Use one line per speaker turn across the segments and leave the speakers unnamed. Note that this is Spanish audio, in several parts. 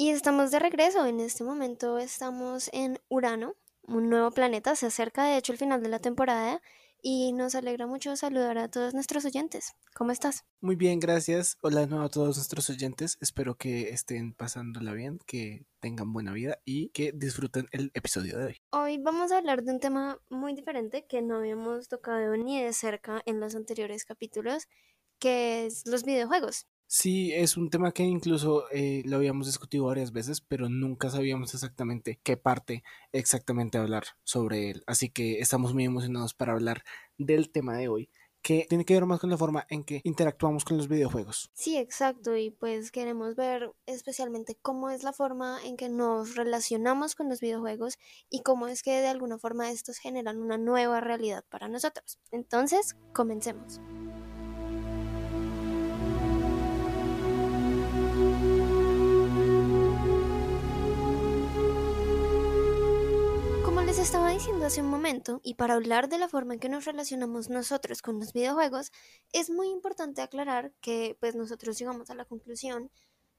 Y estamos de regreso. En este momento estamos en Urano, un nuevo planeta. Se acerca de hecho el final de la temporada y nos alegra mucho saludar a todos nuestros oyentes. ¿Cómo estás?
Muy bien, gracias. Hola de nuevo a todos nuestros oyentes. Espero que estén pasándola bien, que tengan buena vida y que disfruten el episodio de hoy.
Hoy vamos a hablar de un tema muy diferente que no habíamos tocado ni de cerca en los anteriores capítulos, que es los videojuegos.
Sí, es un tema que incluso eh, lo habíamos discutido varias veces, pero nunca sabíamos exactamente qué parte exactamente hablar sobre él. Así que estamos muy emocionados para hablar del tema de hoy, que tiene que ver más con la forma en que interactuamos con los videojuegos.
Sí, exacto, y pues queremos ver especialmente cómo es la forma en que nos relacionamos con los videojuegos y cómo es que de alguna forma estos generan una nueva realidad para nosotros. Entonces, comencemos. Estaba diciendo hace un momento, y para hablar de la forma en que nos relacionamos nosotros con los videojuegos, es muy importante aclarar que pues nosotros llegamos a la conclusión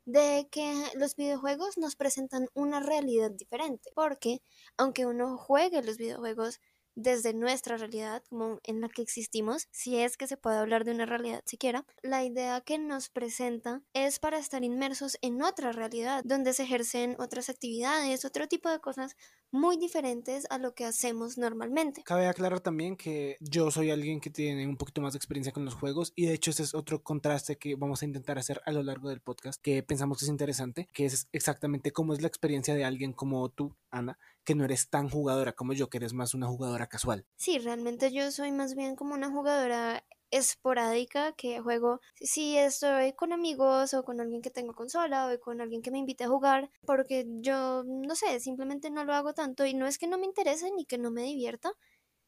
de que los videojuegos nos presentan una realidad diferente, porque aunque uno juegue los videojuegos desde nuestra realidad, como en la que existimos, si es que se puede hablar de una realidad siquiera, la idea que nos presenta es para estar inmersos en otra realidad, donde se ejercen otras actividades, otro tipo de cosas muy diferentes a lo que hacemos normalmente.
Cabe aclarar también que yo soy alguien que tiene un poquito más de experiencia con los juegos y de hecho ese es otro contraste que vamos a intentar hacer a lo largo del podcast que pensamos que es interesante, que es exactamente cómo es la experiencia de alguien como tú, Ana, que no eres tan jugadora como yo, que eres más una jugadora casual.
Sí, realmente yo soy más bien como una jugadora esporádica que juego si estoy con amigos o con alguien que tengo consola o con alguien que me invite a jugar porque yo no sé, simplemente no lo hago tanto y no es que no me interese ni que no me divierta,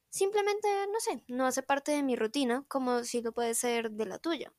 simplemente no sé, no hace parte de mi rutina como si lo puede ser de la tuya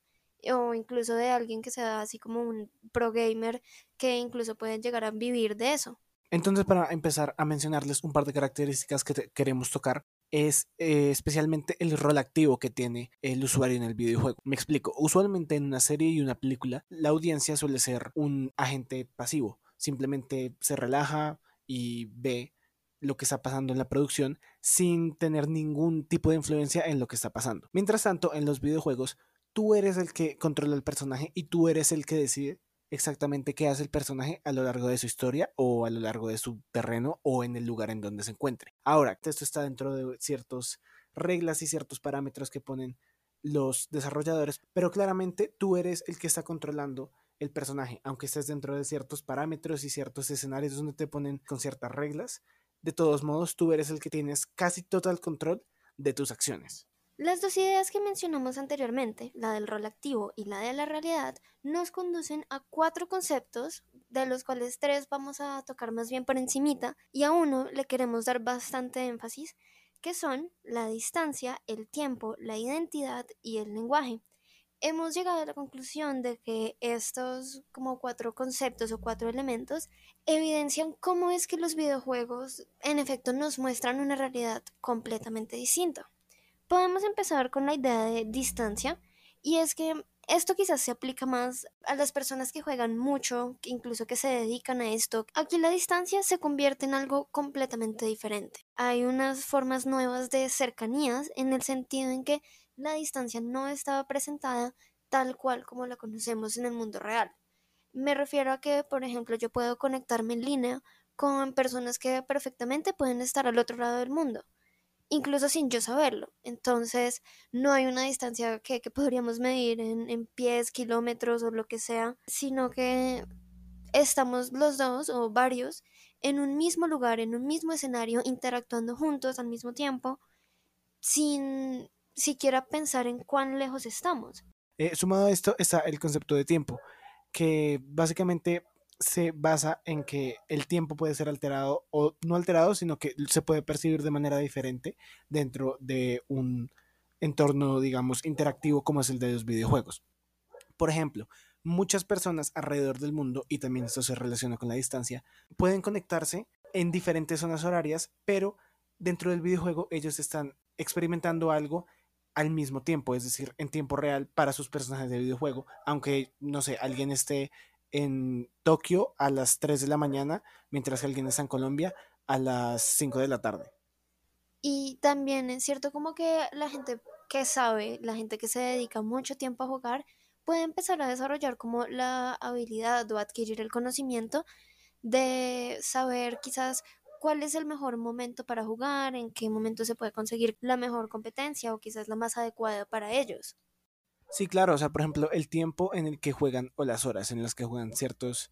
o incluso de alguien que sea así como un pro gamer que incluso puede llegar a vivir de eso.
Entonces, para empezar a mencionarles un par de características que queremos tocar, es eh, especialmente el rol activo que tiene el usuario en el videojuego. Me explico, usualmente en una serie y una película, la audiencia suele ser un agente pasivo, simplemente se relaja y ve lo que está pasando en la producción sin tener ningún tipo de influencia en lo que está pasando. Mientras tanto, en los videojuegos, tú eres el que controla el personaje y tú eres el que decide exactamente qué hace el personaje a lo largo de su historia o a lo largo de su terreno o en el lugar en donde se encuentre. Ahora, esto está dentro de ciertas reglas y ciertos parámetros que ponen los desarrolladores, pero claramente tú eres el que está controlando el personaje, aunque estés dentro de ciertos parámetros y ciertos escenarios donde te ponen con ciertas reglas, de todos modos tú eres el que tienes casi total control de tus acciones.
Las dos ideas que mencionamos anteriormente, la del rol activo y la de la realidad, nos conducen a cuatro conceptos, de los cuales tres vamos a tocar más bien por encimita, y a uno le queremos dar bastante énfasis, que son la distancia, el tiempo, la identidad y el lenguaje. Hemos llegado a la conclusión de que estos como cuatro conceptos o cuatro elementos evidencian cómo es que los videojuegos en efecto nos muestran una realidad completamente distinta. Podemos empezar con la idea de distancia y es que esto quizás se aplica más a las personas que juegan mucho, incluso que se dedican a esto. Aquí la distancia se convierte en algo completamente diferente. Hay unas formas nuevas de cercanías en el sentido en que la distancia no estaba presentada tal cual como la conocemos en el mundo real. Me refiero a que, por ejemplo, yo puedo conectarme en línea con personas que perfectamente pueden estar al otro lado del mundo incluso sin yo saberlo. Entonces, no hay una distancia que, podríamos medir en, en, pies, kilómetros o lo que sea, sino que estamos los dos o varios en un mismo lugar, en un mismo escenario, interactuando juntos al mismo tiempo, sin siquiera pensar en cuán lejos estamos.
Eh, sumado a esto está el concepto de tiempo, que básicamente se basa en que el tiempo puede ser alterado o no alterado, sino que se puede percibir de manera diferente dentro de un entorno, digamos, interactivo como es el de los videojuegos. Por ejemplo, muchas personas alrededor del mundo, y también esto se relaciona con la distancia, pueden conectarse en diferentes zonas horarias, pero dentro del videojuego ellos están experimentando algo al mismo tiempo, es decir, en tiempo real para sus personajes de videojuego, aunque, no sé, alguien esté en Tokio a las 3 de la mañana, mientras que alguien está en Colombia a las 5 de la tarde.
Y también es cierto como que la gente que sabe, la gente que se dedica mucho tiempo a jugar, puede empezar a desarrollar como la habilidad o adquirir el conocimiento de saber quizás cuál es el mejor momento para jugar, en qué momento se puede conseguir la mejor competencia o quizás la más adecuada para ellos.
Sí, claro, o sea, por ejemplo, el tiempo en el que juegan o las horas en las que juegan ciertos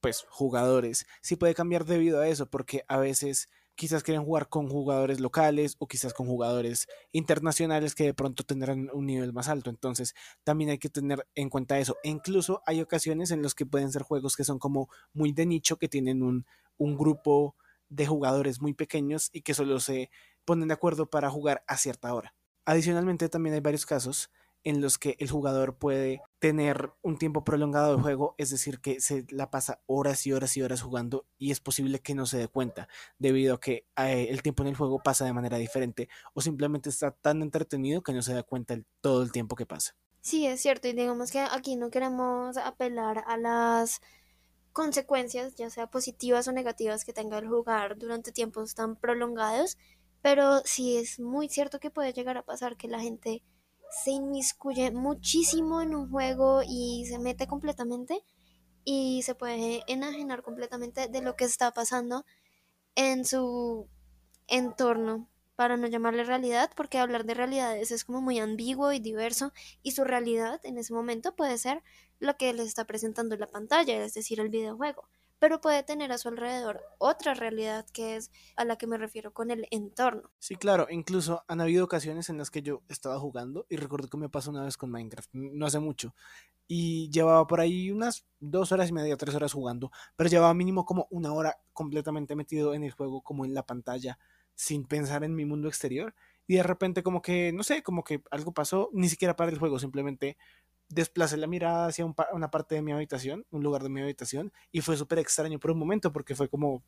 pues jugadores, sí puede cambiar debido a eso, porque a veces quizás quieren jugar con jugadores locales o quizás con jugadores internacionales que de pronto tendrán un nivel más alto. Entonces, también hay que tener en cuenta eso. E incluso hay ocasiones en los que pueden ser juegos que son como muy de nicho, que tienen un, un grupo de jugadores muy pequeños y que solo se ponen de acuerdo para jugar a cierta hora. Adicionalmente, también hay varios casos en los que el jugador puede tener un tiempo prolongado de juego, es decir, que se la pasa horas y horas y horas jugando y es posible que no se dé cuenta debido a que eh, el tiempo en el juego pasa de manera diferente o simplemente está tan entretenido que no se da cuenta todo el tiempo que pasa.
Sí, es cierto, y digamos que aquí no queremos apelar a las consecuencias, ya sea positivas o negativas, que tenga el jugar durante tiempos tan prolongados, pero sí es muy cierto que puede llegar a pasar que la gente se inmiscuye muchísimo en un juego y se mete completamente y se puede enajenar completamente de lo que está pasando en su entorno, para no llamarle realidad, porque hablar de realidades es como muy ambiguo y diverso y su realidad en ese momento puede ser lo que les está presentando en la pantalla, es decir, el videojuego pero puede tener a su alrededor otra realidad que es a la que me refiero con el entorno.
Sí, claro, incluso han habido ocasiones en las que yo estaba jugando y recuerdo que me pasó una vez con Minecraft, no hace mucho, y llevaba por ahí unas dos horas y media, tres horas jugando, pero llevaba mínimo como una hora completamente metido en el juego, como en la pantalla, sin pensar en mi mundo exterior. Y de repente como que, no sé, como que algo pasó, ni siquiera para el juego, simplemente desplacé la mirada hacia una parte de mi habitación, un lugar de mi habitación, y fue súper extraño por un momento porque fue como,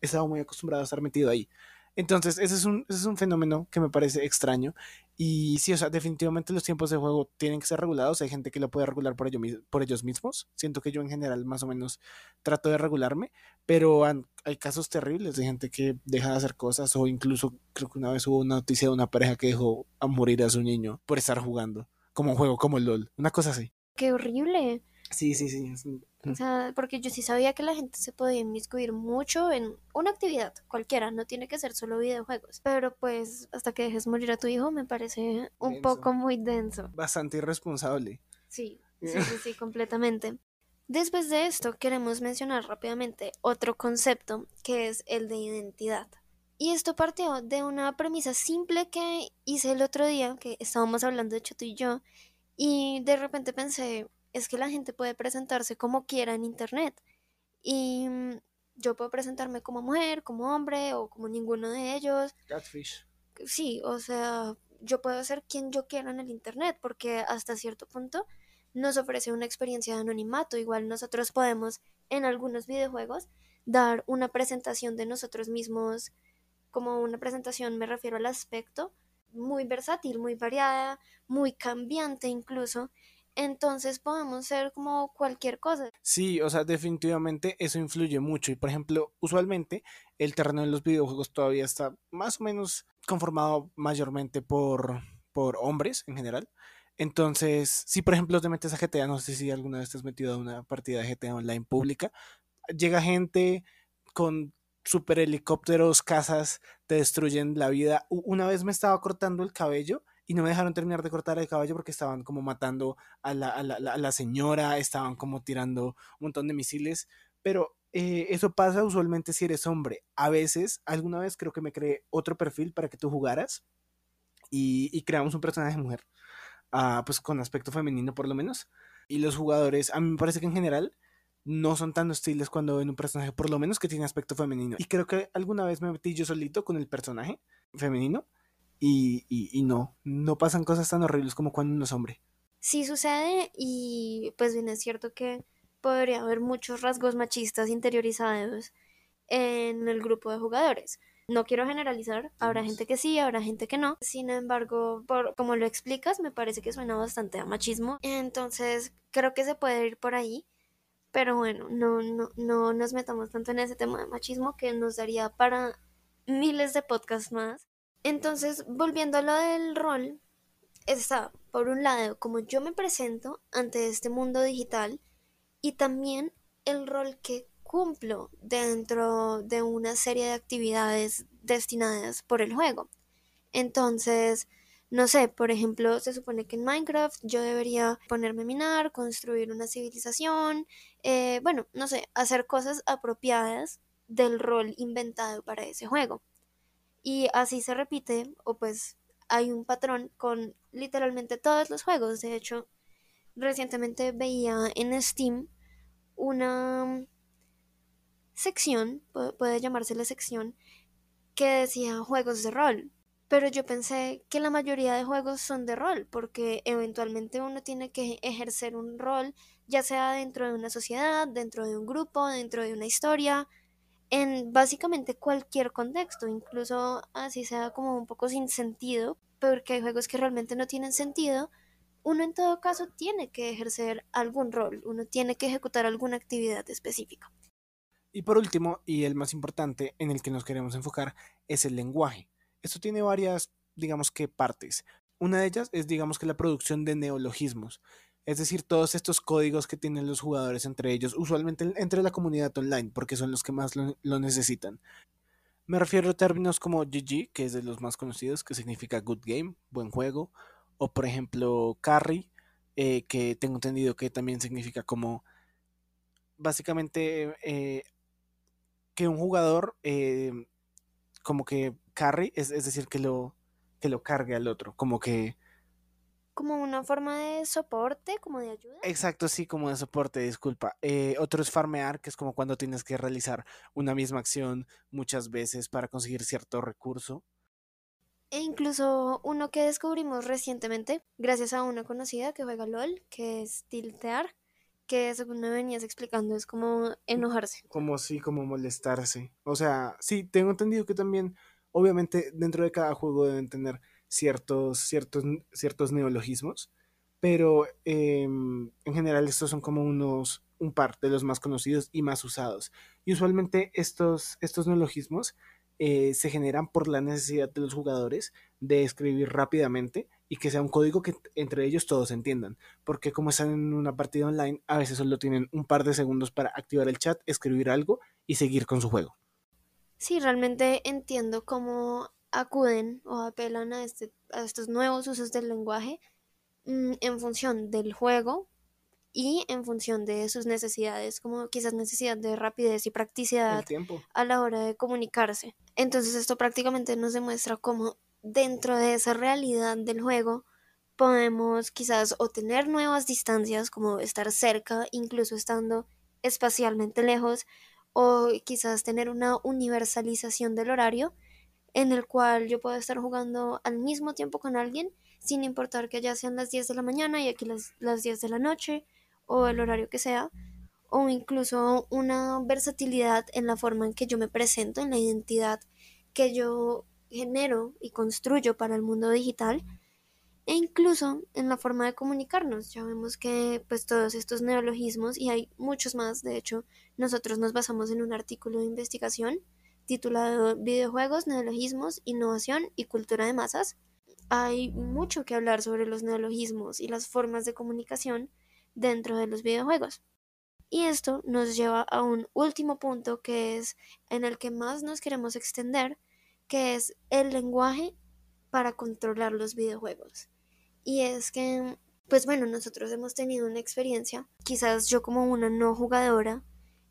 estaba muy acostumbrado a estar metido ahí. Entonces, ese es, un, ese es un fenómeno que me parece extraño. Y sí, o sea, definitivamente los tiempos de juego tienen que ser regulados. Hay gente que lo puede regular por, por ellos mismos. Siento que yo en general más o menos trato de regularme, pero hay casos terribles de gente que deja de hacer cosas o incluso creo que una vez hubo una noticia de una pareja que dejó a morir a su niño por estar jugando como un juego como el LOL, una cosa así.
Qué horrible.
Sí, sí, sí.
O sea, porque yo sí sabía que la gente se podía inmiscuir mucho en una actividad cualquiera, no tiene que ser solo videojuegos. Pero pues hasta que dejes morir a tu hijo me parece un poco muy denso.
Bastante irresponsable.
Sí, sí, sí, sí, completamente. Después de esto queremos mencionar rápidamente otro concepto que es el de identidad. Y esto partió de una premisa simple que hice el otro día, que estábamos hablando de hecho tú y yo, y de repente pensé, es que la gente puede presentarse como quiera en Internet. Y mm, yo puedo presentarme como mujer, como hombre o como ninguno de ellos.
Catfish.
Sí, o sea, yo puedo ser quien yo quiera en el Internet porque hasta cierto punto nos ofrece una experiencia de anonimato. Igual nosotros podemos en algunos videojuegos dar una presentación de nosotros mismos como una presentación me refiero al aspecto, muy versátil, muy variada, muy cambiante incluso. Entonces podemos ser como cualquier cosa.
Sí, o sea, definitivamente eso influye mucho. Y por ejemplo, usualmente el terreno de los videojuegos todavía está más o menos conformado mayormente por, por hombres en general. Entonces, si por ejemplo te metes a GTA, no sé si alguna vez te has metido a una partida de GTA online pública, llega gente con super helicópteros, casas, te destruyen la vida. Una vez me estaba cortando el cabello y no me dejaron terminar de cortar el cabello porque estaban como matando a la, señora, estaban como tirando un montón de misiles, pero eh, eso pasa usualmente si eres hombre. A veces, alguna vez creo que me creé otro perfil para que tú jugaras y, creamos un personaje mujer, ah, pues con aspecto femenino por lo menos. Y los jugadores, a mí me parece que en general no son tan hostiles cuando ven un personaje, por lo menos que tiene aspecto femenino. Y creo que alguna vez me metí yo solito con el personaje femenino y, y, no, no pasan cosas tan horribles como cuando uno es hombre.
Sí sucede y pues bien es cierto que podría haber muchos rasgos machistas interiorizados en el grupo de jugadores. No quiero generalizar, habrá gente que sí, habrá gente que no. Sin embargo, por como lo explicas, me parece que suena bastante a machismo. Entonces, creo que se puede ir por ahí Pero bueno, no, no, no nos metamos tanto en ese tema de machismo que nos daría para miles de podcasts más. Entonces, volviendo a lo del rol, está, por un lado, como yo me presento ante este mundo digital y también el rol que cumplo dentro de una serie de actividades destinadas por el juego. Entonces, no sé, por ejemplo, se supone que en Minecraft yo debería ponerme a minar, construir una civilización, eh, bueno, no sé, hacer cosas apropiadas del rol inventado para ese juego. Y así se repite, o pues hay un patrón con literalmente todos los juegos. De hecho, recientemente veía en Steam una sección, puede llamarse la sección, que decía juegos de rol. Pero yo pensé que la mayoría de juegos son de rol, porque eventualmente uno tiene que ejercer un rol, ya sea dentro de una sociedad, dentro de un grupo, dentro de una historia, en básicamente cualquier contexto, incluso así sea como un poco sin sentido, porque hay juegos que realmente no tienen sentido, uno en todo caso tiene que ejercer algún rol, uno tiene que ejecutar alguna actividad específica.
Y por último, y el más importante en el que nos queremos enfocar, es el lenguaje. Esto tiene varias, digamos que, partes. Una de ellas es, digamos que, la producción de neologismos. Es decir, todos estos códigos que tienen los jugadores entre ellos, usualmente entre la comunidad online, porque son los que más lo, necesitan. Me refiero a términos como GG, que es de los más conocidos, que significa good game, buen juego, o por ejemplo carry, eh, que tengo entendido que también significa como básicamente eh, que un jugador eh, como que carry, es, es, decir, que lo, que lo cargue al otro, como que
como una forma de soporte, como de ayuda.
Exacto, sí, como de soporte, disculpa. Eh, otro es farmear, que es como cuando tienes que realizar una misma acción muchas veces para conseguir cierto recurso.
E incluso uno que descubrimos recientemente, gracias a una conocida que juega LOL, que es tiltear, que según me venías explicando es como enojarse.
Como sí, como molestarse. O sea, sí, tengo entendido que también, obviamente, dentro de cada juego deben tener ciertos, ciertos, ciertos neologismos, pero em, en general estos son como unos, un par de los más conocidos y más usados. Y usualmente estos, estos neologismos eh, se generan por la necesidad de los jugadores de escribir rápidamente y que sea un código que entre ellos todos entiendan. Porque como están en una partida online, a veces solo tienen un par de segundos para activar el chat, escribir algo y seguir con su juego.
Sí, realmente entiendo cómo acuden o apelan a, este, a estos nuevos usos del lenguaje mm, en función del juego y en función de sus necesidades, como quizás necesidad de rapidez y practicidad a la hora de comunicarse. Entonces esto prácticamente nos demuestra cómo dentro de esa realidad del juego podemos quizás obtener nuevas distancias, como estar cerca, incluso estando espacialmente lejos, o quizás tener una universalización del horario en el cual yo puedo estar jugando al mismo tiempo con alguien, sin importar que ya sean las 10 de la mañana y aquí las, las 10 de la noche, o el horario que sea, o incluso una versatilidad en la forma en que yo me presento, en la identidad que yo genero y construyo para el mundo digital, e incluso en la forma de comunicarnos. Ya vemos que pues todos estos neologismos, y hay muchos más, de hecho, nosotros nos basamos en un artículo de investigación titulado Videojuegos, Neologismos, Innovación y Cultura de Masas. Hay mucho que hablar sobre los neologismos y las formas de comunicación dentro de los videojuegos. Y esto nos lleva a un último punto que es en el que más nos queremos extender, que es el lenguaje para controlar los videojuegos. Y es que, pues bueno, nosotros hemos tenido una experiencia, quizás yo como una no jugadora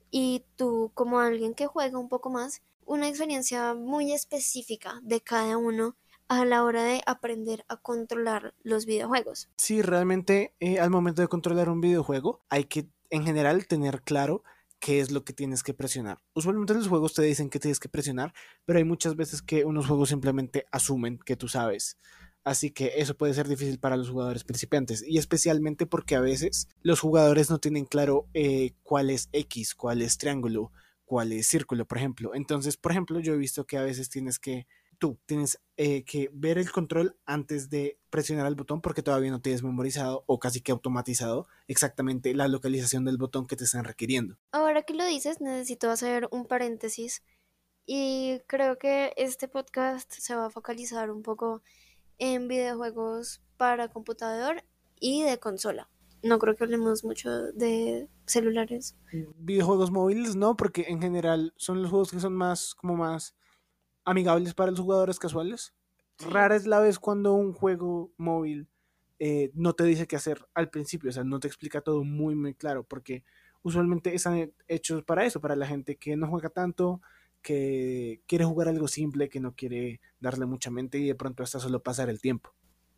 y tú como alguien que juega un poco más, una experiencia muy específica de cada uno a la hora de aprender a controlar los videojuegos.
Sí, realmente eh, al momento de controlar un videojuego hay que en general tener claro qué es lo que tienes que presionar. Usualmente los juegos te dicen que tienes que presionar, pero hay muchas veces que unos juegos simplemente asumen que tú sabes. Así que eso puede ser difícil para los jugadores principiantes y especialmente porque a veces los jugadores no tienen claro eh, cuál es X, cuál es triángulo, cuál es círculo, por ejemplo. Entonces, por ejemplo, yo he visto que a veces tienes que tú tienes eh, que ver el control antes de presionar el botón porque todavía no tienes memorizado o casi que automatizado exactamente la localización del botón que te están requiriendo.
Ahora que lo dices, necesito hacer un paréntesis y creo que este podcast se va a focalizar un poco en videojuegos para computador y de consola. No creo que hablemos mucho de celulares.
Videojuegos móviles no, porque en general son los juegos que son más como más amigables para los jugadores casuales. Rara es la vez cuando un juego móvil eh, no te dice qué hacer al principio, o sea, no te explica todo muy, muy claro, porque usualmente están hechos para eso, para la gente que no juega tanto, que quiere jugar algo simple, que no quiere darle mucha mente y de pronto hasta solo pasar el tiempo.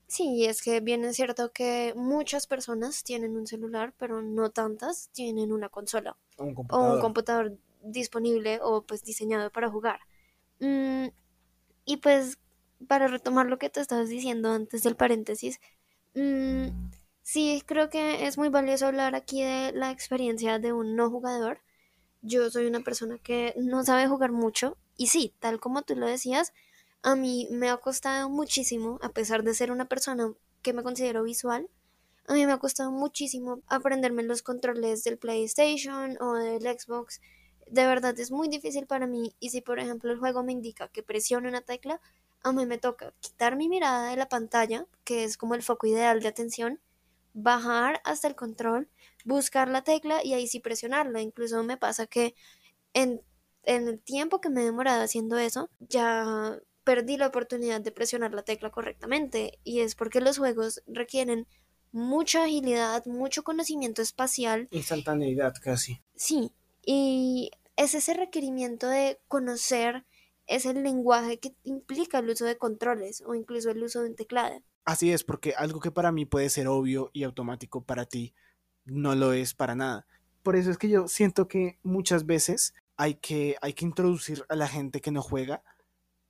Sí, es que bien es cierto que muchas personas tienen un celular, pero no tantas tienen una consola
o un computador,
o un computador disponible o pues diseñado para jugar. Mm, y pues para retomar lo que te estabas diciendo antes del paréntesis, mm, sí creo que es muy valioso hablar aquí de la experiencia de un no jugador. Yo soy una persona que no sabe jugar mucho y sí, tal como tú lo decías, a mí me ha costado muchísimo, a pesar de ser una persona que me considero visual, a mí me ha costado muchísimo aprenderme los controles del PlayStation o del Xbox. De verdad es muy difícil para mí y si por ejemplo el juego me indica que presione una tecla, a mí me toca quitar mi mirada de la pantalla, que es como el foco ideal de atención, bajar hasta el control, buscar la tecla y ahí sí presionarla. Incluso me pasa que en, en el tiempo que me he demorado haciendo eso, ya perdí la oportunidad de presionar la tecla correctamente y es porque los juegos requieren mucha agilidad, mucho conocimiento espacial.
Instantaneidad casi.
Sí, y es ese requerimiento de conocer es el lenguaje que implica el uso de controles o incluso el uso de un teclado.
Así es, porque algo que para mí puede ser obvio y automático para ti no lo es para nada. Por eso es que yo siento que muchas veces hay que, hay que introducir a la gente que no juega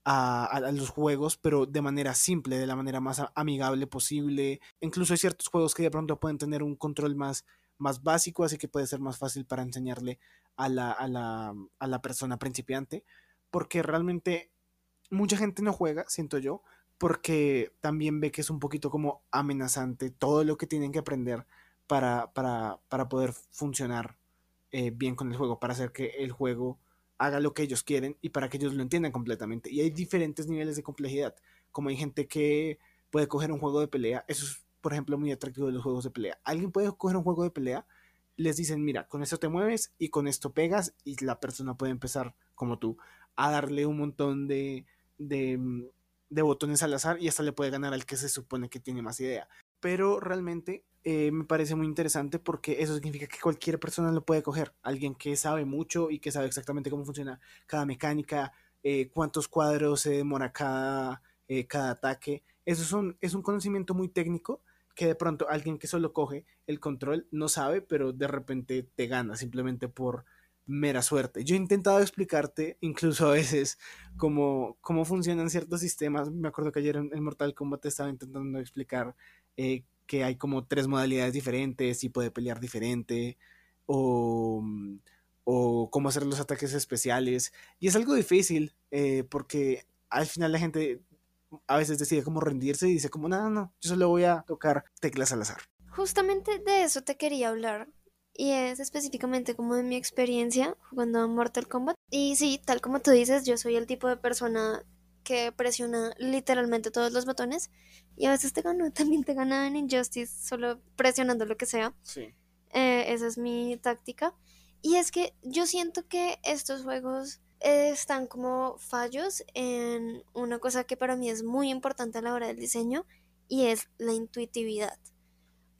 a, los juegos, pero de manera simple, de la manera más amigable posible. Incluso hay ciertos juegos que de pronto pueden tener un control más, más básico, así que puede ser más fácil para enseñarle a la, a la, a la persona principiante, porque realmente mucha gente no juega, siento yo, porque también ve que es un poquito como amenazante todo lo que tienen que aprender para, para, para poder funcionar eh, bien con el juego, para hacer que el juego haga lo que ellos quieren y para que ellos lo entiendan completamente. Y hay diferentes niveles de complejidad, como hay gente que puede coger un juego de pelea, eso es, por ejemplo, muy atractivo de los juegos de pelea. Alguien puede coger un juego de pelea les dicen, mira, con esto te mueves y con esto pegas y la persona puede empezar, como tú, a darle un montón de, de, mm, de botones al azar y hasta le puede ganar al que se supone que tiene más idea. Pero realmente eh, me parece muy interesante porque eso significa que cualquier persona lo puede coger. Alguien que sabe mucho y que sabe exactamente cómo funciona cada mecánica, eh, cuántos cuadros se demora cada, eh, cada ataque. Eso es un, es un conocimiento muy técnico que de pronto alguien que solo coge el control no sabe, pero de repente te gana simplemente por mera suerte. Yo he intentado explicarte incluso a veces cómo, cómo funcionan ciertos sistemas. Me acuerdo que ayer en, Mortal Kombat estaba intentando explicar que hay como tres modalidades diferentes, y puede pelear diferente, o, o cómo hacer los ataques especiales. Y es algo difícil eh, porque al final la gente a veces decide como rendirse y dice como, no, no, no, yo solo voy a tocar teclas al azar.
Justamente de eso te quería hablar. Y es específicamente como de mi experiencia jugando a Mortal Kombat. Y sí, tal como tú dices, yo soy el tipo de persona que presiona literalmente todos los botones. Y a veces te gano, también te gana en Injustice, solo presionando lo que sea.
Sí.
Eh, esa es mi táctica. Y es que yo siento que estos juegos están como fallos en una cosa que para mí es muy importante a la hora del diseño y es la intuitividad.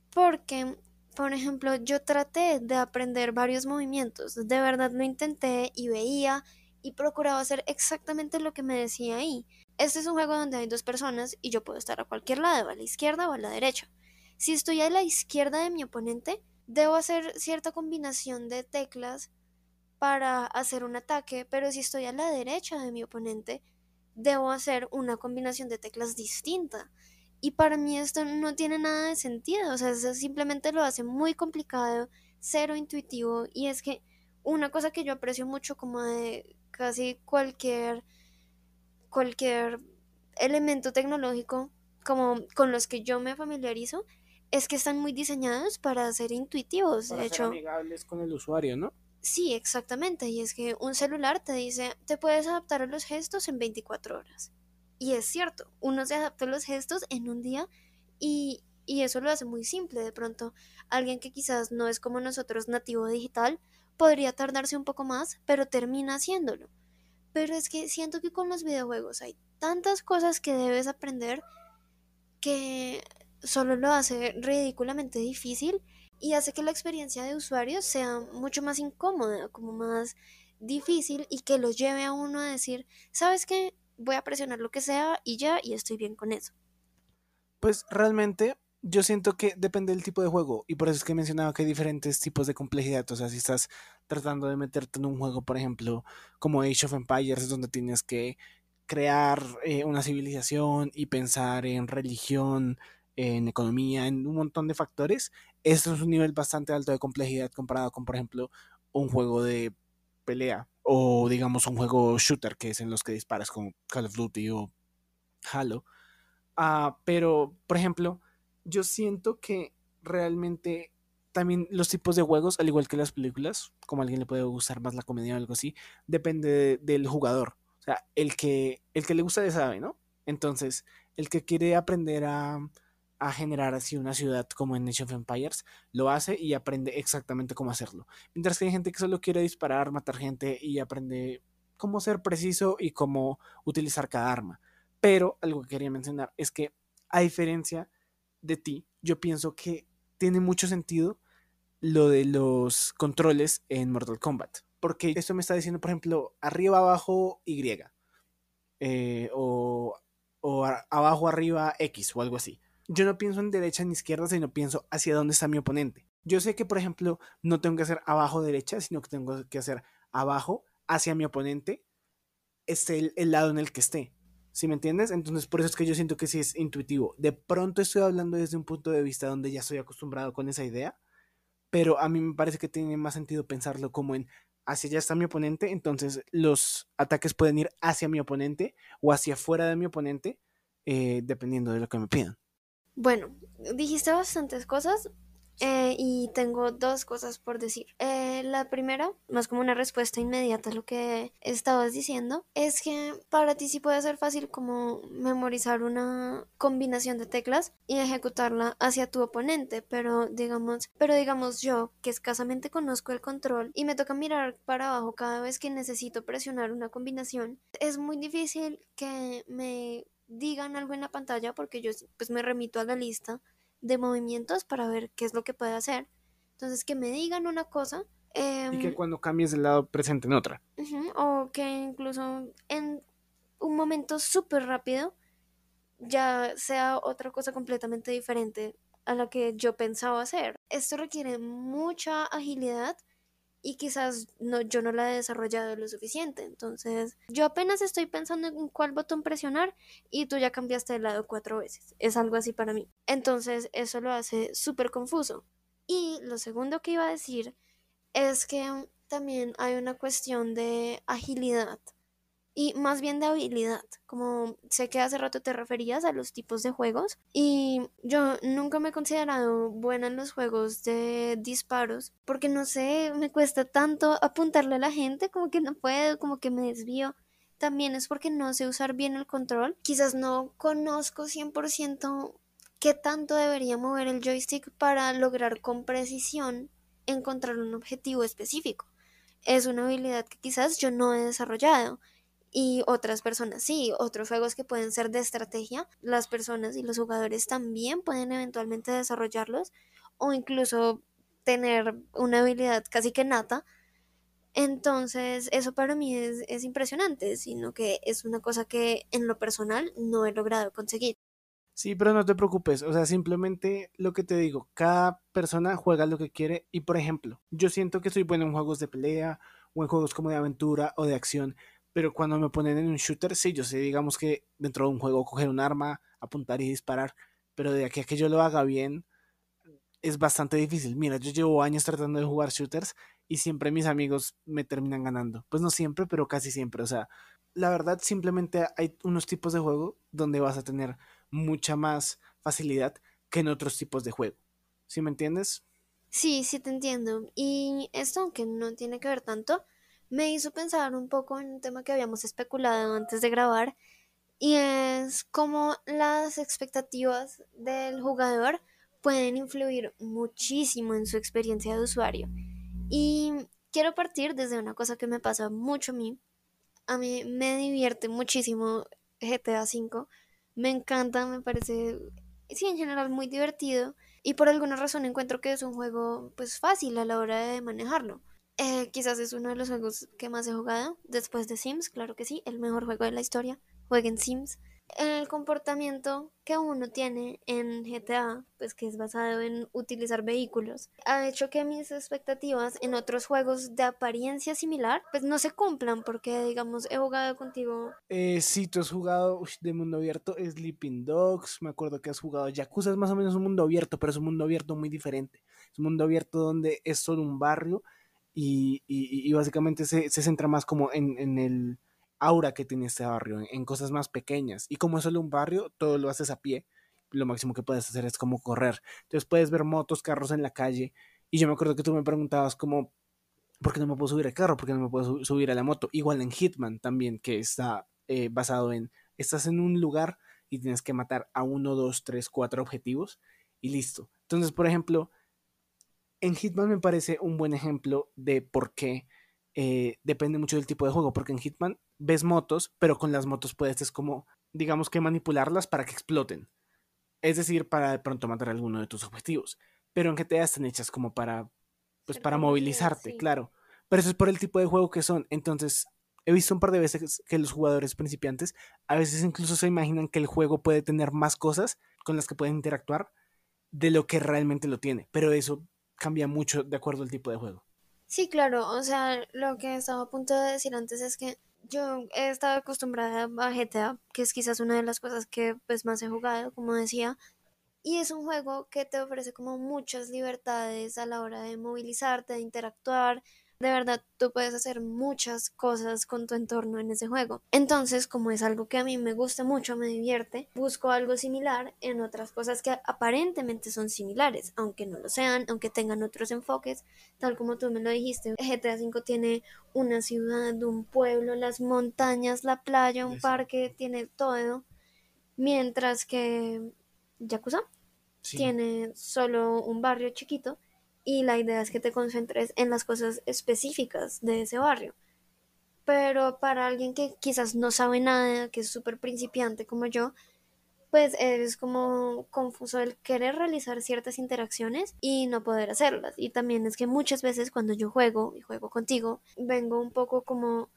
Porque, por ejemplo, yo traté de aprender varios movimientos, de verdad lo intenté y veía y procuraba hacer exactamente lo que me decía ahí. Este es un juego donde hay dos personas y yo puedo estar a cualquier lado, a la izquierda o a la derecha. Si estoy a la izquierda de mi oponente, debo hacer cierta combinación de teclas para hacer un ataque, pero si estoy a la derecha de mi oponente, debo hacer una combinación de teclas distinta. Y para mí esto no tiene nada de sentido, o sea, eso simplemente lo hace muy complicado, cero intuitivo, y es que una cosa que yo aprecio mucho como de casi cualquier cualquier elemento tecnológico como con los que yo me familiarizo es que están muy diseñados para ser intuitivos,
para
de
ser
hecho.
amigables con el usuario, ¿no?
Sí, exactamente. Y es que un celular te dice, te puedes adaptar a los gestos en 24 horas. Y es cierto, uno se adapta a los gestos en un día y, y eso lo hace muy simple. De pronto, alguien que quizás no es como nosotros nativo digital podría tardarse un poco más, pero termina haciéndolo. Pero es que siento que con los videojuegos hay tantas cosas que debes aprender que solo lo hace ridículamente difícil y hace que la experiencia de usuario sea mucho más incómoda, como más difícil y que los lleve a uno a decir, ¿sabes qué? Voy a presionar lo que sea y ya, y estoy bien con eso.
Pues realmente yo siento que depende del tipo de juego y por eso es que he mencionado que hay diferentes tipos de complejidad. O sea, si estás tratando de meterte en un juego, por ejemplo, como Age of Empires, donde tienes que crear eh, una civilización y pensar en religión, en economía, en un montón de factores, esto es un nivel bastante alto de complejidad comparado con, por ejemplo, un juego de pelea o digamos un juego shooter que es en los que disparas como Call of Duty o Halo. Uh, pero, por ejemplo, yo siento que realmente también los tipos de juegos, al igual que las películas, como a alguien le puede gustar más la comedia o algo así, depende de, del jugador. O sea, el que, el que le gusta ya sabe, ¿no? Entonces, el que quiere aprender a, a generar así una ciudad como en Age of Empires, lo hace y aprende exactamente cómo hacerlo. Mientras que hay gente que solo quiere disparar, matar gente y aprende cómo ser preciso y cómo utilizar cada arma. Pero algo que quería mencionar es que a diferencia de ti, yo pienso que tiene mucho sentido lo de los controles en Mortal Kombat. Porque esto me está diciendo, por ejemplo, arriba, abajo, Y. Eh, o, o abajo, arriba, X o algo así yo no pienso en derecha ni izquierda, sino pienso hacia dónde está mi oponente. Yo sé que, por ejemplo, no tengo que hacer abajo derecha, sino que tengo que hacer abajo hacia mi oponente, esté el, lado en el que esté. ¿Sí me entiendes? Entonces, por eso es que yo siento que sí es intuitivo. De pronto estoy hablando desde un punto de vista donde ya estoy acostumbrado con esa idea, pero a mí me parece que tiene más sentido pensarlo como en hacia allá está mi oponente, entonces los ataques pueden ir hacia mi oponente o hacia fuera de mi oponente, eh, dependiendo de lo que me pidan.
Bueno, dijiste bastantes cosas eh, y tengo dos cosas por decir. Eh, la primera, más como una respuesta inmediata a lo que estabas diciendo, es que para ti sí puede ser fácil como memorizar una combinación de teclas y ejecutarla hacia tu oponente, pero digamos, pero digamos yo que escasamente conozco el control y me toca mirar para abajo cada vez que necesito presionar una combinación, es muy difícil que me digan algo en la pantalla porque yo pues me remito a la lista de movimientos para ver qué es lo que puede hacer. Entonces que me digan una cosa.
y que em, cuando cambies de lado presente en otra.
o que incluso en un momento súper rápido ya sea otra cosa completamente diferente a la que yo pensaba hacer. Esto requiere mucha agilidad y quizás no, yo no la he desarrollado lo suficiente. Entonces, yo apenas estoy pensando en cuál botón presionar y tú ya cambiaste de lado cuatro veces. Es algo así para mí. Entonces, eso lo hace súper confuso. Y lo segundo que iba a decir es que también hay una cuestión de agilidad y más bien de habilidad. Como sé que hace rato te referías a los tipos de juegos y yo nunca me he considerado buena en los juegos de disparos porque no sé, me cuesta tanto apuntarle a la gente, como que no puedo, como que me desvío. También es porque no sé usar bien el control. Quizás no conozco 100% qué tanto debería mover el joystick para lograr con precisión encontrar un objetivo específico. Es una habilidad que quizás yo no he desarrollado y otras personas sí, otros juegos que pueden ser de estrategia, las personas y los jugadores también pueden eventualmente desarrollarlos o incluso tener una habilidad casi que nata. Entonces, eso para mí es, es impresionante, sino que es una cosa que en lo personal no he logrado conseguir.
Sí, pero no te preocupes, o sea, simplemente lo que te digo, cada persona juega lo que quiere y por ejemplo, yo siento que soy bueno en juegos de pelea o en juegos como de aventura o de acción, pero cuando me ponen en un shooter, sí, yo sé, digamos que dentro de un juego coger un arma, apuntar y disparar, pero de aquí a que yo lo haga bien, es bastante difícil. Mira, yo llevo años tratando de jugar shooters y siempre mis amigos me terminan ganando. Pues no siempre, pero casi siempre. O sea, la verdad simplemente hay unos tipos de juego donde vas a tener mucha más facilidad que en otros tipos de juego. ¿Sí me entiendes?
Sí, sí te entiendo. Y esto, aunque no tiene que ver tanto, me hizo pensar un poco en un tema que habíamos especulado antes de grabar, y es cómo las expectativas del jugador pueden influir muchísimo en su experiencia de usuario. Y quiero partir desde una cosa que me pasa mucho a mí. A mí me divierte muchísimo GTA V. Me encanta, me parece, sí, en general muy divertido. Y por alguna razón encuentro que es un juego pues fácil a la hora de manejarlo. Eh, quizás es uno de los juegos que más he jugado después de Sims, claro que sí, el mejor juego de la historia jueguen Sims. El comportamiento que uno tiene en GTA, pues que es basado en utilizar vehículos, ha hecho que mis expectativas en otros juegos de apariencia similar, pues no se cumplan, porque digamos, he jugado contigo.
Eh, sí, tú has jugado de mundo abierto Sleeping Dogs, me acuerdo que has jugado Yakuza, es más o menos un mundo abierto, pero es un mundo abierto muy diferente. Es un mundo abierto donde es solo un barrio y, y, básicamente se, se, centra más como en, en el aura que tiene este barrio, en cosas más pequeñas. Y como es solo un barrio, todo lo haces a pie. Lo máximo que puedes hacer es como correr. Entonces puedes ver motos, carros en la calle. Y yo me acuerdo que tú me preguntabas como, ¿por qué no me puedo subir al carro? ¿Por qué no me puedo subir a la moto? Igual en Hitman también, que está eh, basado en, estás en un lugar y tienes que matar a uno, dos, tres, cuatro objetivos y listo. Entonces, por ejemplo, en Hitman me parece un buen ejemplo de por qué eh, depende mucho del tipo de juego, porque en Hitman ves motos, pero con las motos puedes es como, digamos que manipularlas para que exploten. Es decir, para de pronto matar alguno de tus objetivos. Pero en GTA están hechas como para, pues para movilizarte, claro. Pero eso es por el tipo de juego que son. Entonces, he visto un par de veces que los jugadores principiantes a veces incluso se imaginan que el juego puede tener más cosas con las que pueden interactuar de lo que realmente lo tiene. Pero eso cambia mucho de acuerdo al tipo de juego.
Sí, claro, o sea, lo que estaba a punto de decir antes es que yo he estado acostumbrada a GTA, que es quizás una de las cosas que pues más he jugado, como decía, y es un juego que te ofrece como muchas libertades a la hora de movilizarte, de interactuar, de verdad, tú puedes hacer muchas cosas con tu entorno en ese juego. Entonces, como es algo que a mí me gusta mucho, me divierte, busco algo similar en otras cosas que aparentemente son similares, aunque no lo sean, aunque tengan otros enfoques, tal como tú me lo dijiste. GTA V tiene una ciudad, un pueblo, las montañas, la playa, un parque, tiene todo. Mientras que Yakuza tiene solo un barrio chiquito y la idea es que te concentres en las cosas específicas de ese barrio. Pero para alguien que quizás no sabe nada, que es súper principiante como yo, pues es como confuso el querer realizar ciertas interacciones y no poder hacerlas. Y también es que muchas veces cuando yo juego y juego contigo, vengo un poco como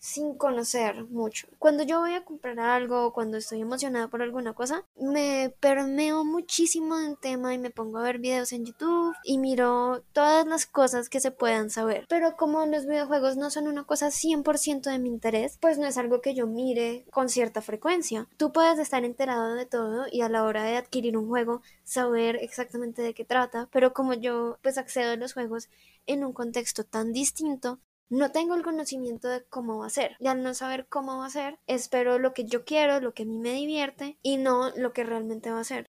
sin conocer mucho. Cuando yo voy a comprar algo, cuando estoy emocionada por alguna cosa, me permeo muchísimo en tema y me pongo a ver videos en YouTube y miro todas las cosas que se puedan saber. Pero como los videojuegos no son una cosa 100% de mi interés, pues no es algo que yo mire con cierta frecuencia. Tú puedes estar enterado de todo y a la hora de adquirir un juego saber exactamente de qué trata, pero como yo pues accedo a los juegos en un contexto tan distinto, no tengo el conocimiento de cómo va a ser. Y al no saber cómo va a ser, espero lo que yo quiero, lo que a mí me divierte y no lo que realmente va a ser.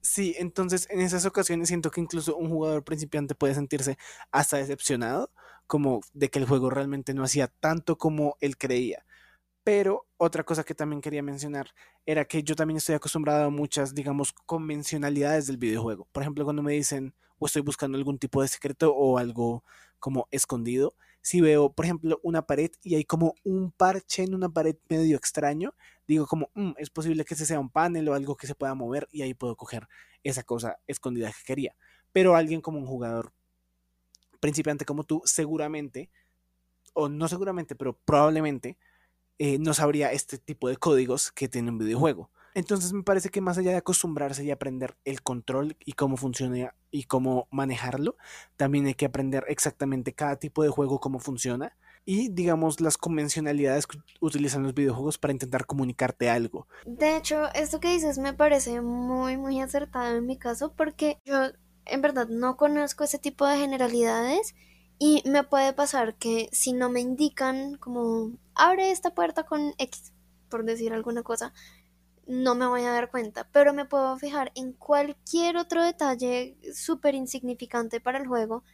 Sí, entonces en esas ocasiones siento que incluso un jugador principiante puede sentirse hasta decepcionado, como de que el juego realmente no hacía tanto como él creía. Pero otra cosa que también quería mencionar era que yo también estoy acostumbrado a muchas, digamos, convencionalidades del videojuego. Por ejemplo, cuando me dicen o estoy buscando algún tipo de secreto o algo como escondido, si veo, por ejemplo, una pared y hay como un parche en una pared medio extraño, digo como, mm, es posible que ese sea un panel o algo que se pueda mover y ahí puedo coger esa cosa escondida que quería. Pero alguien como un jugador principiante como tú, seguramente, o no seguramente, pero probablemente, eh, no sabría este tipo de códigos que tiene un videojuego. Entonces me parece que más allá de acostumbrarse y aprender el control y cómo funciona y cómo manejarlo, también hay que aprender exactamente cada tipo de juego cómo funciona y digamos las convencionalidades que utilizan los videojuegos para intentar comunicarte algo.
De hecho, esto que dices me parece muy muy acertado en mi caso porque yo en verdad no conozco ese tipo de generalidades Y me puede pasar que si no me indican como abre esta puerta con X, por decir alguna cosa, no me voy a dar cuenta, pero me puedo fijar en cualquier otro detalle súper insignificante para el juego.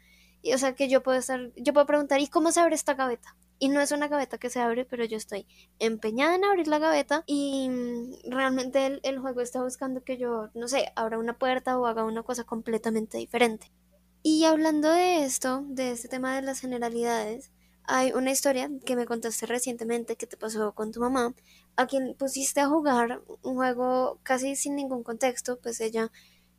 Y, o sea que yo puedo estar, yo puedo preguntar, ¿y cómo se abre esta gaveta? Y no es una gaveta que se abre, pero yo estoy empeñada en abrir la gaveta y mm, realmente el, el juego está buscando que yo, no sé, abra una puerta o haga una cosa completamente diferente. Y hablando de esto, de este tema de las generalidades, hay una historia que me contaste recientemente que te pasó con tu mamá, a quien pusiste a jugar un juego casi sin ningún contexto, pues ella,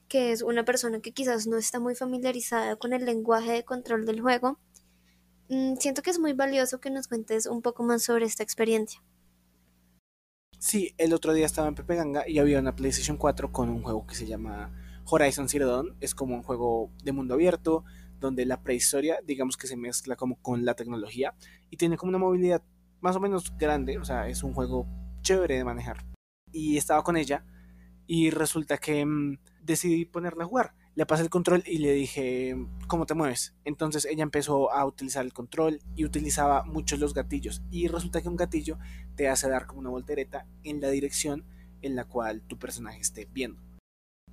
que es una persona que quizás no está muy familiarizada con el lenguaje de control del juego, mm, siento que es muy valioso que nos cuentes un poco más sobre esta experiencia.
Sí, el otro día estaba en Pepe Ganga y había una PlayStation 4 con un juego que se llama Horizon Zero Dawn. Es como un juego de mundo abierto, donde la prehistoria, digamos que se mezcla como con la tecnología y tiene como una movilidad más o menos grande, o sea, es un juego chévere de manejar. Y estaba con ella y resulta que mm, decidí ponerla a jugar. Le pasé el control y le dije, ¿cómo te mueves? Entonces ella empezó a utilizar el control y utilizaba muchos los gatillos. Y resulta que un gatillo te hace dar como una voltereta en la dirección en la cual tu personaje esté viendo.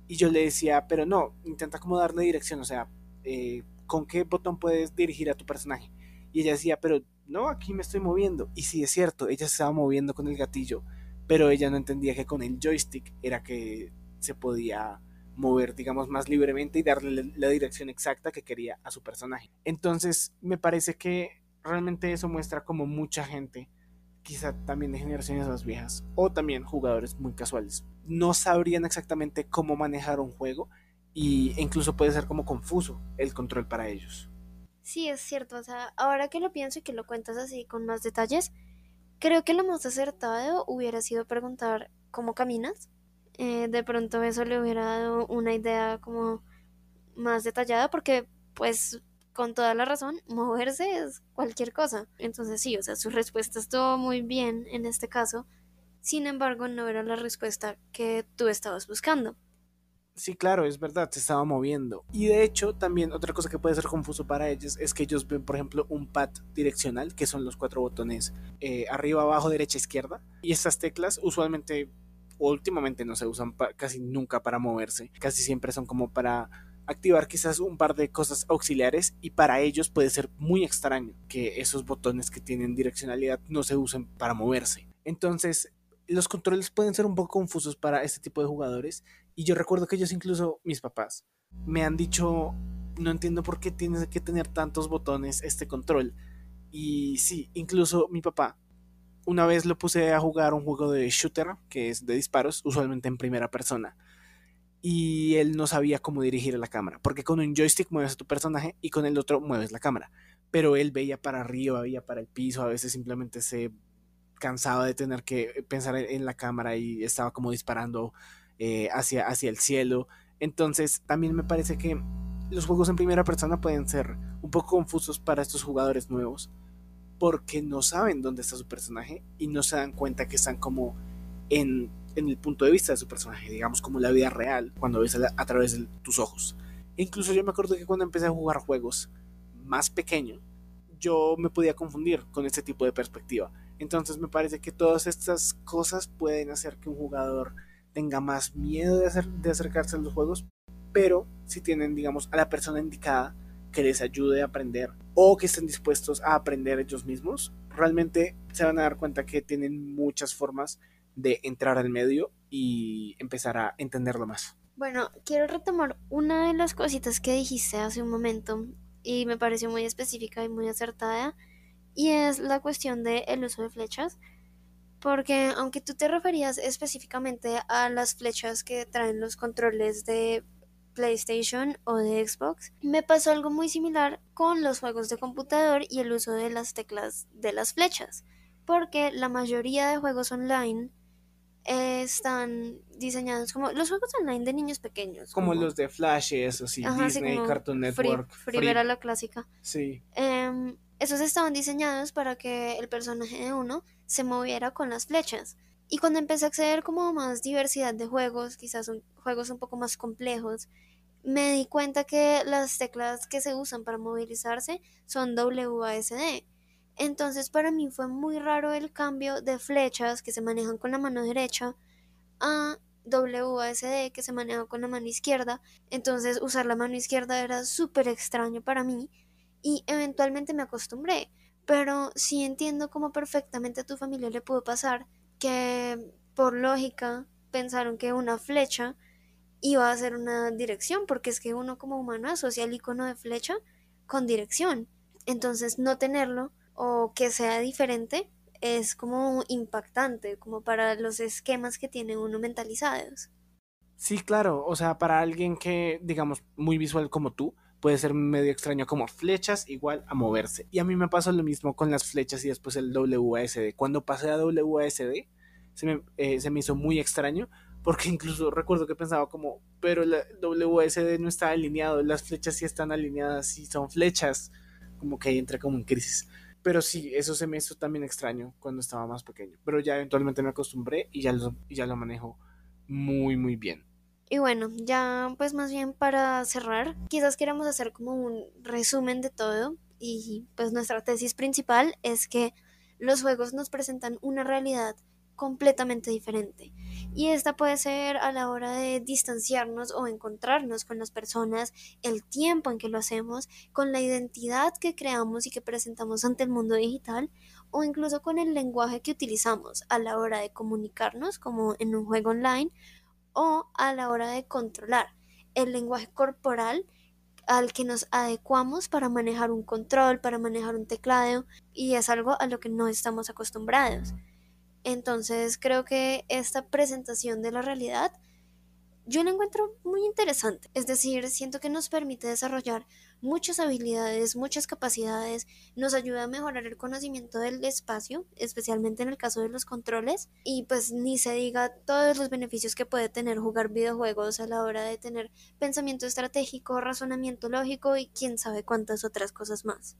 Y yo le decía, pero no, intenta como darle dirección, o sea, eh, ¿con qué botón puedes dirigir a tu personaje? Y ella decía, pero no, aquí me estoy moviendo. Y sí, es cierto, ella se estaba moviendo con el gatillo, pero ella no entendía que con el joystick era que se podía mover, digamos, más libremente y darle la dirección exacta que quería a su personaje. Entonces, me parece que realmente eso muestra como mucha gente, quizá también de generaciones más viejas, o también jugadores muy casuales, no sabrían exactamente cómo manejar un juego y incluso puede ser como confuso el control para ellos.
Sí, es cierto, o sea, ahora que lo pienso y que lo cuentas así con más detalles, creo que lo más acertado hubiera sido preguntar cómo caminas. Eh, de pronto eso le hubiera dado una idea como más detallada porque pues con toda la razón, moverse es cualquier cosa. Entonces sí, o sea, su respuesta estuvo muy bien en este caso. Sin embargo, no era la respuesta que tú estabas buscando.
Sí, claro, es verdad, se estaba moviendo. Y de hecho, también otra cosa que puede ser confuso para ellos es que ellos ven, por ejemplo, un pad direccional, que son los cuatro botones eh, arriba, abajo, derecha, izquierda. Y estas teclas usualmente, últimamente no se usan casi nunca para moverse. Casi siempre son como para activar quizás un par de cosas auxiliares y para ellos puede ser muy extraño que esos botones que tienen direccionalidad no se usen para moverse. Entonces, los controles pueden ser un poco confusos para este tipo de jugadores y yo recuerdo que ellos incluso, mis papás, me han dicho, no entiendo por qué tienes que tener tantos botones este control. Y sí, incluso mi papá, una vez lo puse a jugar un juego de shooter, que es de disparos, usualmente en primera persona. Y él no sabía cómo dirigir la cámara, porque con un joystick mueves a tu personaje y con el otro mueves la cámara. Pero él veía para arriba, veía para el piso, a veces simplemente se cansaba de tener que pensar en la cámara y estaba como disparando eh, hacia, hacia el cielo. Entonces también me parece que los juegos en primera persona pueden ser un poco confusos para estos jugadores nuevos porque no saben dónde está su personaje y no se dan cuenta que están como en, en el punto de vista de su personaje, digamos como la vida real, cuando ves a, través de tus ojos. E incluso yo me acuerdo que cuando empecé a jugar juegos más pequeño, yo me podía confundir con este tipo de perspectiva. Entonces me parece que todas estas cosas pueden hacer que un jugador tenga más miedo de, hacer, de acercarse a los juegos, pero si tienen, digamos, a la persona indicada que les ayude a aprender o que estén dispuestos a aprender ellos mismos, realmente se van a dar cuenta que tienen muchas formas de entrar al medio y empezar a entenderlo más.
Bueno, quiero retomar una de las cositas que dijiste hace un momento y me pareció muy específica y muy acertada y es la cuestión del el uso de flechas porque aunque tú te referías específicamente a las flechas que traen los controles de PlayStation o de Xbox, me pasó algo muy similar con los juegos de computador y el uso de las teclas de las flechas, porque la mayoría de juegos online están diseñados como los juegos online de niños pequeños.
Como, los de Flash, eso sí, Disney, Cartoon Network.
Free, era la clásica.
Sí.
Em, esos estaban diseñados para que el personaje de uno se moviera con las flechas. Y cuando empecé a acceder como a más diversidad de juegos, quizás juegos un poco más complejos, me di cuenta que las teclas que se usan para movilizarse son WASD. Entonces para mí fue muy raro el cambio de flechas que se manejan con la mano derecha a WASD que se maneja con la mano izquierda. Entonces usar la mano izquierda era súper extraño para mí y eventualmente me acostumbré. Pero sí entiendo cómo perfectamente a tu familia le pudo pasar que por lógica pensaron que una flecha iba a ser una dirección, porque es que uno como humano asocia el icono de flecha con dirección. Entonces no tenerlo o que sea diferente es como impactante, como para los esquemas que tiene uno mentalizados.
Sí, claro, o sea, para alguien que, digamos, muy visual como tú, puede ser medio extraño como flechas igual a moverse. Y a mí me pasó lo mismo con las flechas y después el WASD. Cuando pasé a WASD, se me, eh, se me hizo muy extraño porque incluso recuerdo que pensaba como, pero la WSD no está alineado, las flechas sí están alineadas y son flechas, como que entra como en crisis. Pero sí, eso se me hizo también extraño cuando estaba más pequeño, pero ya eventualmente me acostumbré y ya lo, ya lo manejo muy muy bien.
Y bueno, ya pues más bien para cerrar, quizás queramos hacer como un resumen de todo y pues nuestra tesis principal es que los juegos nos presentan una realidad completamente diferente. Y esta puede ser a la hora de distanciarnos o encontrarnos con las personas, el tiempo en que lo hacemos, con la identidad que creamos y que presentamos ante el mundo digital, o incluso con el lenguaje que utilizamos a la hora de comunicarnos, como en un juego online, o a la hora de controlar el lenguaje corporal al que nos adecuamos para manejar un control, para manejar un teclado, y es algo a lo que no estamos acostumbrados. Entonces creo que esta presentación de la realidad yo la encuentro muy interesante. Es decir, siento que nos permite desarrollar muchas habilidades, muchas capacidades, nos ayuda a mejorar el conocimiento del espacio, especialmente en el caso de los controles, y pues ni se diga todos los beneficios que puede tener jugar videojuegos a la hora de tener pensamiento estratégico, razonamiento lógico y quién sabe cuántas otras cosas más.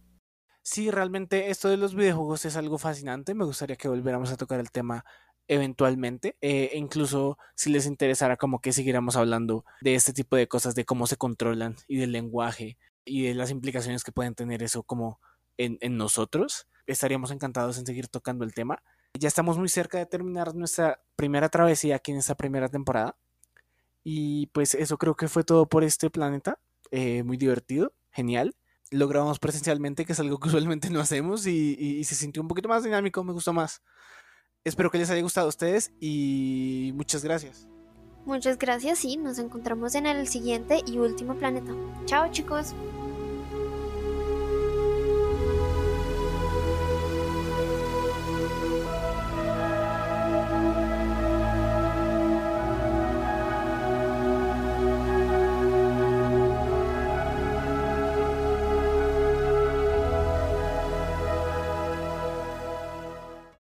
Sí, realmente esto de los videojuegos es algo fascinante. Me gustaría que volviéramos a tocar el tema eventualmente. Eh, e incluso si les interesara como que siguiéramos hablando de este tipo de cosas, de cómo se controlan y del lenguaje y las implicaciones que pueden tener eso como en, en nosotros. Estaríamos encantados en seguir tocando el tema. Ya estamos muy cerca de terminar nuestra primera travesía aquí en esta primera temporada. Y pues eso creo que fue todo por este planeta. Eh, muy divertido, genial lo grabamos presencialmente, que es algo que usualmente no hacemos, y, se sintió un poquito más dinámico, me gustó más. Espero que les haya gustado a ustedes y muchas gracias.
Muchas gracias y nos encontramos en el siguiente y último planeta. Chao chicos.